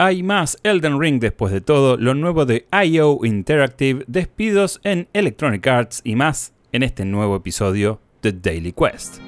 Hay más Elden Ring después de todo, lo nuevo de IO Interactive, despidos en Electronic Arts y más en este nuevo episodio de Daily Quest.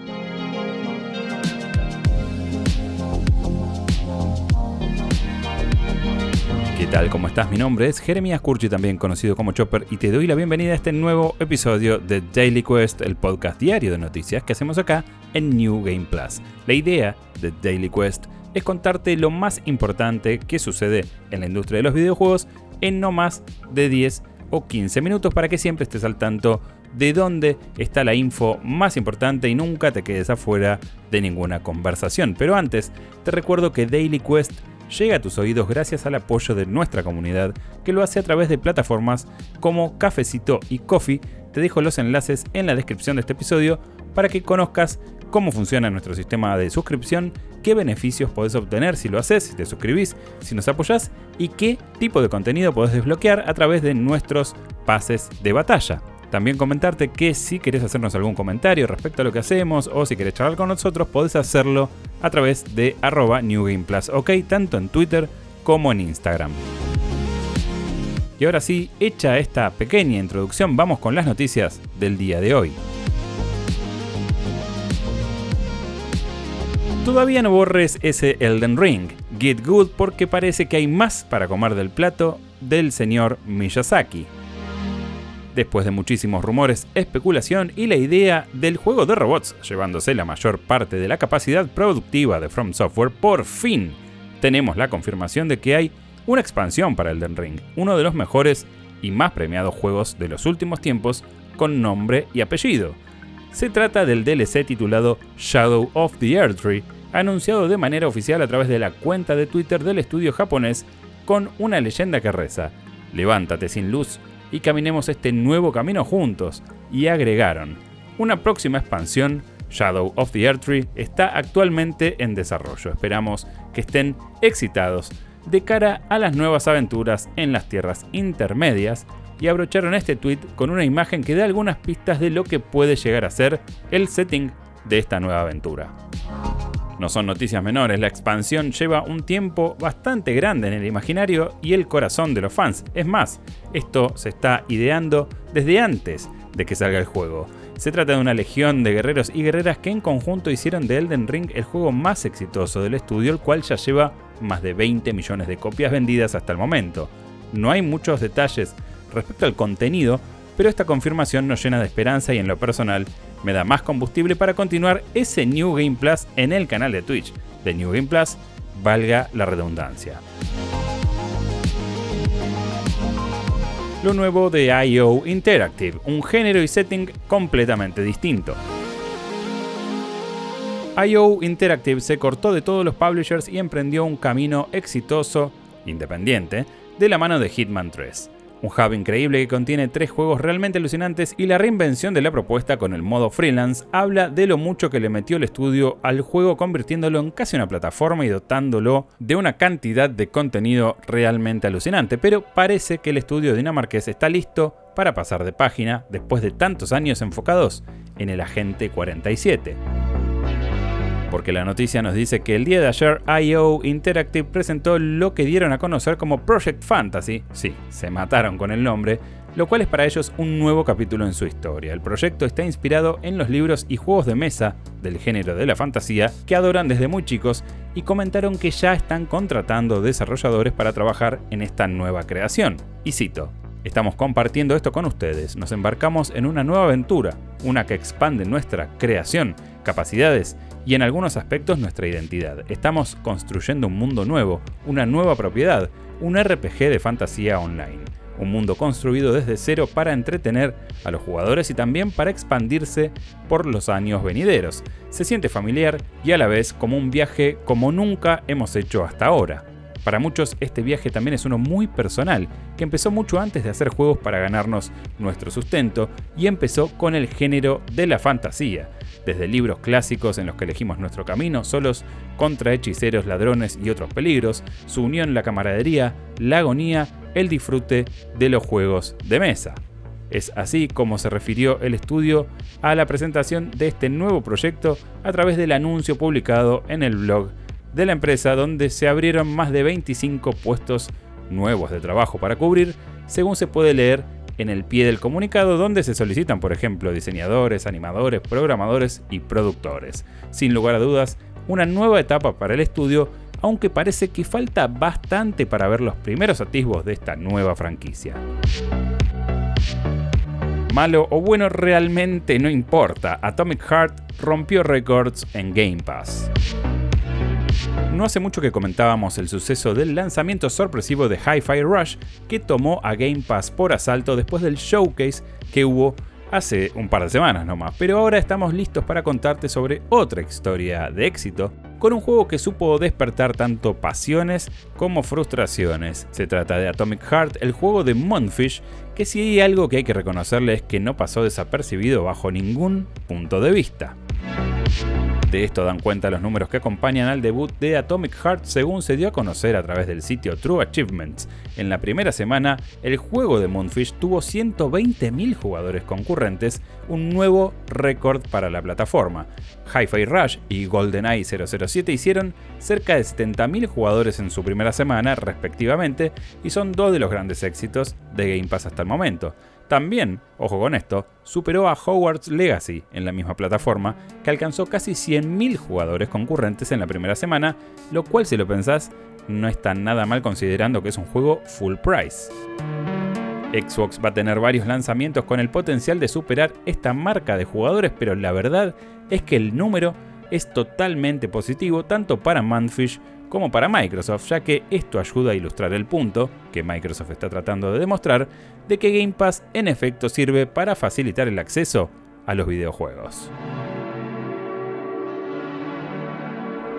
¿Qué tal? ¿Cómo estás? Mi nombre es Jeremías Curchi, también conocido como Chopper, y te doy la bienvenida a este nuevo episodio de Daily Quest, el podcast diario de noticias que hacemos acá en New Game Plus. La idea de Daily Quest es contarte lo más importante que sucede en la industria de los videojuegos en no más de 10 o 15 minutos para que siempre estés al tanto de dónde está la info más importante y nunca te quedes afuera de ninguna conversación. Pero antes, te recuerdo que Daily Quest llega a tus oídos gracias al apoyo de nuestra comunidad que lo hace a través de plataformas como Cafecito y Coffee. Te dejo los enlaces en la descripción de este episodio para que conozcas cómo funciona nuestro sistema de suscripción, qué beneficios podés obtener si lo haces, si te suscribís, si nos apoyás y qué tipo de contenido podés desbloquear a través de nuestros pases de batalla. También comentarte que si querés hacernos algún comentario respecto a lo que hacemos o si querés charlar con nosotros, podés hacerlo a través de arroba NewGamePlus, ok, tanto en Twitter como en Instagram. Y ahora sí, hecha esta pequeña introducción, vamos con las noticias del día de hoy. Todavía no borres ese Elden Ring, Get Good porque parece que hay más para comer del plato del señor Miyazaki. Después de muchísimos rumores, especulación y la idea del juego de robots llevándose la mayor parte de la capacidad productiva de From Software, por fin tenemos la confirmación de que hay una expansión para Elden Ring, uno de los mejores y más premiados juegos de los últimos tiempos con nombre y apellido se trata del DLC titulado Shadow of the Erdtree, anunciado de manera oficial a través de la cuenta de Twitter del estudio japonés con una leyenda que reza, levántate sin luz y caminemos este nuevo camino juntos, y agregaron, una próxima expansión, Shadow of the Erdtree, está actualmente en desarrollo. Esperamos que estén excitados de cara a las nuevas aventuras en las tierras intermedias y abrocharon este tweet con una imagen que da algunas pistas de lo que puede llegar a ser el setting de esta nueva aventura. No son noticias menores, la expansión lleva un tiempo bastante grande en el imaginario y el corazón de los fans. Es más, esto se está ideando desde antes de que salga el juego. Se trata de una legión de guerreros y guerreras que en conjunto hicieron de Elden Ring el juego más exitoso del estudio, el cual ya lleva más de 20 millones de copias vendidas hasta el momento. No hay muchos detalles respecto al contenido, pero esta confirmación nos llena de esperanza y en lo personal me da más combustible para continuar ese New Game Plus en el canal de Twitch de New Game Plus, valga la redundancia. Lo nuevo de IO Interactive, un género y setting completamente distinto. IO Interactive se cortó de todos los publishers y emprendió un camino exitoso, independiente, de la mano de Hitman 3. Un hub increíble que contiene tres juegos realmente alucinantes y la reinvención de la propuesta con el modo freelance habla de lo mucho que le metió el estudio al juego convirtiéndolo en casi una plataforma y dotándolo de una cantidad de contenido realmente alucinante. Pero parece que el estudio dinamarqués está listo para pasar de página después de tantos años enfocados en el Agente 47 porque la noticia nos dice que el día de ayer IO Interactive presentó lo que dieron a conocer como Project Fantasy, sí, se mataron con el nombre, lo cual es para ellos un nuevo capítulo en su historia. El proyecto está inspirado en los libros y juegos de mesa del género de la fantasía que adoran desde muy chicos y comentaron que ya están contratando desarrolladores para trabajar en esta nueva creación. Y cito, Estamos compartiendo esto con ustedes, nos embarcamos en una nueva aventura, una que expande nuestra creación, capacidades y en algunos aspectos nuestra identidad. Estamos construyendo un mundo nuevo, una nueva propiedad, un RPG de fantasía online. Un mundo construido desde cero para entretener a los jugadores y también para expandirse por los años venideros. Se siente familiar y a la vez como un viaje como nunca hemos hecho hasta ahora. Para muchos este viaje también es uno muy personal, que empezó mucho antes de hacer juegos para ganarnos nuestro sustento y empezó con el género de la fantasía desde libros clásicos en los que elegimos nuestro camino, solos contra hechiceros, ladrones y otros peligros, su unión, la camaradería, la agonía, el disfrute de los juegos de mesa. Es así como se refirió el estudio a la presentación de este nuevo proyecto a través del anuncio publicado en el blog de la empresa donde se abrieron más de 25 puestos nuevos de trabajo para cubrir, según se puede leer en el pie del comunicado donde se solicitan, por ejemplo, diseñadores, animadores, programadores y productores. Sin lugar a dudas, una nueva etapa para el estudio, aunque parece que falta bastante para ver los primeros atisbos de esta nueva franquicia. Malo o bueno realmente no importa, Atomic Heart rompió récords en Game Pass. No hace mucho que comentábamos el suceso del lanzamiento sorpresivo de Hi-Fi Rush que tomó a Game Pass por asalto después del showcase que hubo hace un par de semanas nomás, pero ahora estamos listos para contarte sobre otra historia de éxito con un juego que supo despertar tanto pasiones como frustraciones. Se trata de Atomic Heart, el juego de Monfish, que si hay algo que hay que reconocerle es que no pasó desapercibido bajo ningún punto de vista. De esto dan cuenta los números que acompañan al debut de Atomic Heart según se dio a conocer a través del sitio True Achievements. En la primera semana, el juego de Moonfish tuvo 120.000 jugadores concurrentes, un nuevo récord para la plataforma. Hi-Fi Rush y GoldenEye 007 hicieron cerca de 70.000 jugadores en su primera semana, respectivamente, y son dos de los grandes éxitos de Game Pass hasta el momento. También, ojo con esto, superó a Hogwarts Legacy en la misma plataforma, que alcanzó casi 100.000 jugadores concurrentes en la primera semana, lo cual si lo pensás no está nada mal considerando que es un juego full price. Xbox va a tener varios lanzamientos con el potencial de superar esta marca de jugadores, pero la verdad es que el número es totalmente positivo tanto para Manfish como para Microsoft, ya que esto ayuda a ilustrar el punto que Microsoft está tratando de demostrar de que Game Pass en efecto sirve para facilitar el acceso a los videojuegos.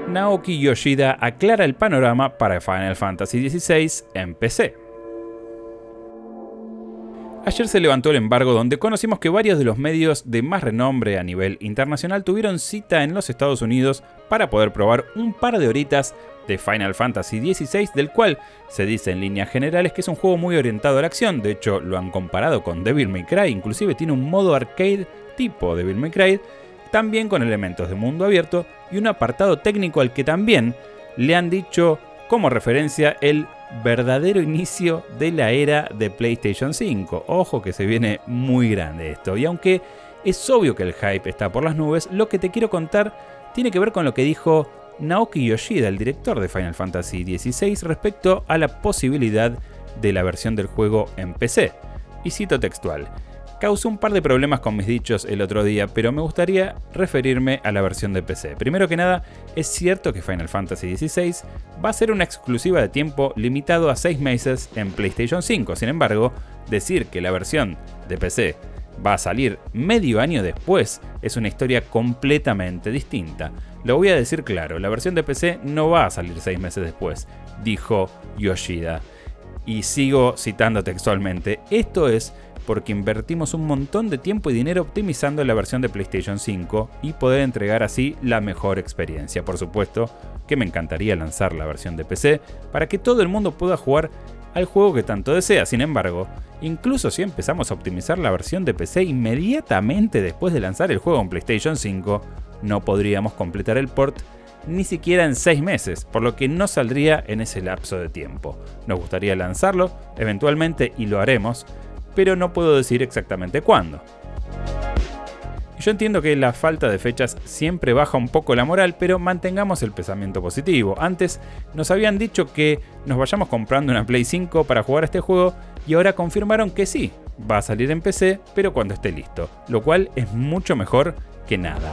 Naoki Yoshida aclara el panorama para Final Fantasy XVI en PC. Ayer se levantó el embargo donde conocimos que varios de los medios de más renombre a nivel internacional tuvieron cita en los Estados Unidos para poder probar un par de horitas de Final Fantasy XVI, del cual se dice en líneas generales que es un juego muy orientado a la acción, de hecho lo han comparado con Devil May Cry, inclusive tiene un modo arcade tipo Devil May Cry, también con elementos de mundo abierto y un apartado técnico al que también le han dicho como referencia el verdadero inicio de la era de PlayStation 5. Ojo que se viene muy grande esto. Y aunque es obvio que el hype está por las nubes, lo que te quiero contar tiene que ver con lo que dijo Naoki Yoshida, el director de Final Fantasy XVI, respecto a la posibilidad de la versión del juego en PC. Y cito textual causó un par de problemas con mis dichos el otro día, pero me gustaría referirme a la versión de PC. Primero que nada, es cierto que Final Fantasy XVI va a ser una exclusiva de tiempo limitado a 6 meses en PlayStation 5. Sin embargo, decir que la versión de PC va a salir medio año después es una historia completamente distinta. Lo voy a decir claro, la versión de PC no va a salir 6 meses después, dijo Yoshida. Y sigo citando textualmente, esto es porque invertimos un montón de tiempo y dinero optimizando la versión de PlayStation 5 y poder entregar así la mejor experiencia. Por supuesto que me encantaría lanzar la versión de PC para que todo el mundo pueda jugar al juego que tanto desea. Sin embargo, incluso si empezamos a optimizar la versión de PC inmediatamente después de lanzar el juego en PlayStation 5, no podríamos completar el port ni siquiera en 6 meses, por lo que no saldría en ese lapso de tiempo. Nos gustaría lanzarlo, eventualmente, y lo haremos, pero no puedo decir exactamente cuándo. Yo entiendo que la falta de fechas siempre baja un poco la moral, pero mantengamos el pensamiento positivo. Antes nos habían dicho que nos vayamos comprando una Play 5 para jugar este juego y ahora confirmaron que sí, va a salir en PC, pero cuando esté listo, lo cual es mucho mejor que nada.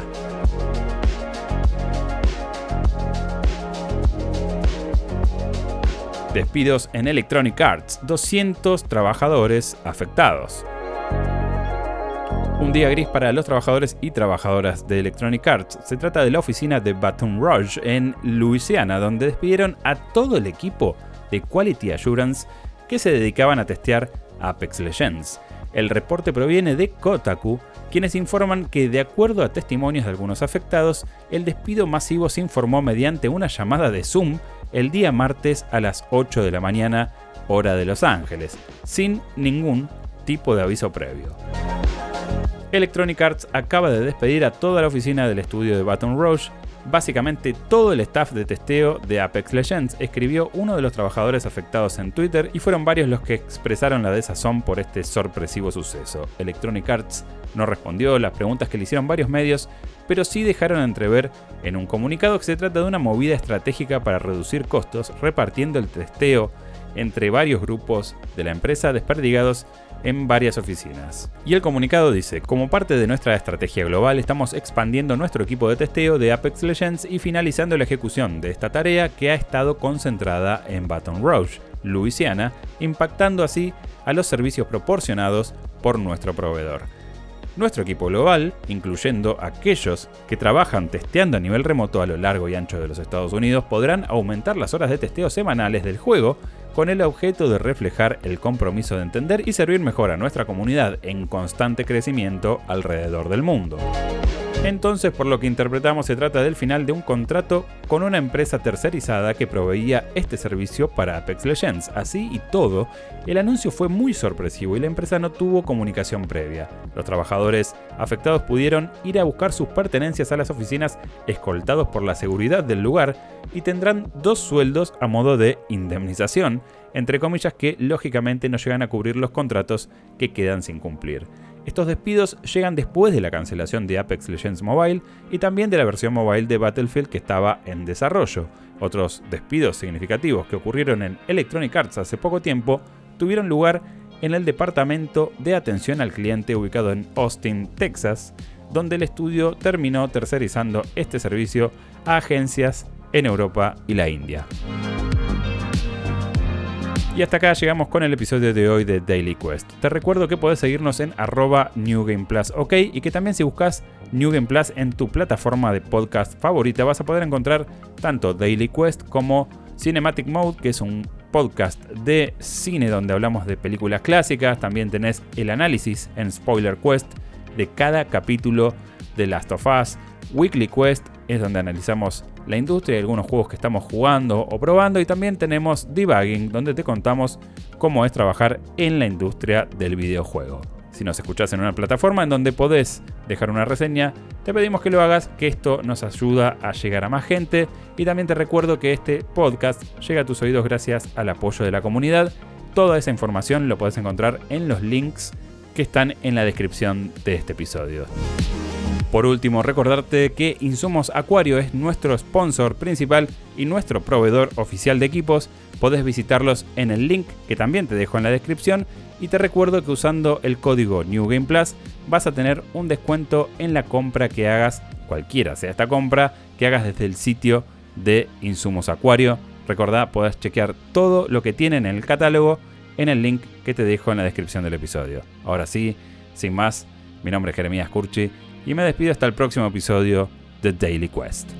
Despidos en Electronic Arts, 200 trabajadores afectados. Un día gris para los trabajadores y trabajadoras de Electronic Arts. Se trata de la oficina de Baton Rouge en Louisiana, donde despidieron a todo el equipo de Quality Assurance que se dedicaban a testear Apex Legends. El reporte proviene de Kotaku, quienes informan que, de acuerdo a testimonios de algunos afectados, el despido masivo se informó mediante una llamada de Zoom el día martes a las 8 de la mañana, hora de Los Ángeles, sin ningún tipo de aviso previo. Electronic Arts acaba de despedir a toda la oficina del estudio de Baton Rouge Básicamente todo el staff de testeo de Apex Legends escribió uno de los trabajadores afectados en Twitter y fueron varios los que expresaron la desazón por este sorpresivo suceso. Electronic Arts no respondió las preguntas que le hicieron varios medios, pero sí dejaron entrever en un comunicado que se trata de una movida estratégica para reducir costos repartiendo el testeo entre varios grupos de la empresa desperdigados en varias oficinas. Y el comunicado dice, como parte de nuestra estrategia global estamos expandiendo nuestro equipo de testeo de Apex Legends y finalizando la ejecución de esta tarea que ha estado concentrada en Baton Rouge, Louisiana, impactando así a los servicios proporcionados por nuestro proveedor. Nuestro equipo global, incluyendo aquellos que trabajan testeando a nivel remoto a lo largo y ancho de los Estados Unidos, podrán aumentar las horas de testeo semanales del juego con el objeto de reflejar el compromiso de entender y servir mejor a nuestra comunidad en constante crecimiento alrededor del mundo. Entonces, por lo que interpretamos, se trata del final de un contrato con una empresa tercerizada que proveía este servicio para Apex Legends. Así y todo, el anuncio fue muy sorpresivo y la empresa no tuvo comunicación previa. Los trabajadores afectados pudieron ir a buscar sus pertenencias a las oficinas escoltados por la seguridad del lugar y tendrán dos sueldos a modo de indemnización, entre comillas que lógicamente no llegan a cubrir los contratos que quedan sin cumplir. Estos despidos llegan después de la cancelación de Apex Legends Mobile y también de la versión mobile de Battlefield que estaba en desarrollo. Otros despidos significativos que ocurrieron en Electronic Arts hace poco tiempo tuvieron lugar en el departamento de atención al cliente ubicado en Austin, Texas, donde el estudio terminó tercerizando este servicio a agencias en Europa y la India. Y hasta acá llegamos con el episodio de hoy de Daily Quest. Te recuerdo que puedes seguirnos en arroba New Game Plus, ok, y que también si buscas New Game Plus en tu plataforma de podcast favorita vas a poder encontrar tanto Daily Quest como Cinematic Mode, que es un podcast de cine donde hablamos de películas clásicas. También tenés el análisis en Spoiler Quest de cada capítulo de Last of Us. Weekly Quest es donde analizamos la industria y algunos juegos que estamos jugando o probando. Y también tenemos Debugging, donde te contamos cómo es trabajar en la industria del videojuego. Si nos escuchás en una plataforma en donde podés dejar una reseña, te pedimos que lo hagas, que esto nos ayuda a llegar a más gente. Y también te recuerdo que este podcast llega a tus oídos gracias al apoyo de la comunidad. Toda esa información lo podés encontrar en los links que están en la descripción de este episodio. Por último, recordarte que Insumos Acuario es nuestro sponsor principal y nuestro proveedor oficial de equipos. Podés visitarlos en el link que también te dejo en la descripción y te recuerdo que usando el código New Game Plus vas a tener un descuento en la compra que hagas, cualquiera sea esta compra, que hagas desde el sitio de Insumos Acuario. Recordá, podés chequear todo lo que tienen en el catálogo en el link que te dejo en la descripción del episodio. Ahora sí, sin más, mi nombre es Jeremías Curchi y me despido hasta el próximo episodio de Daily Quest.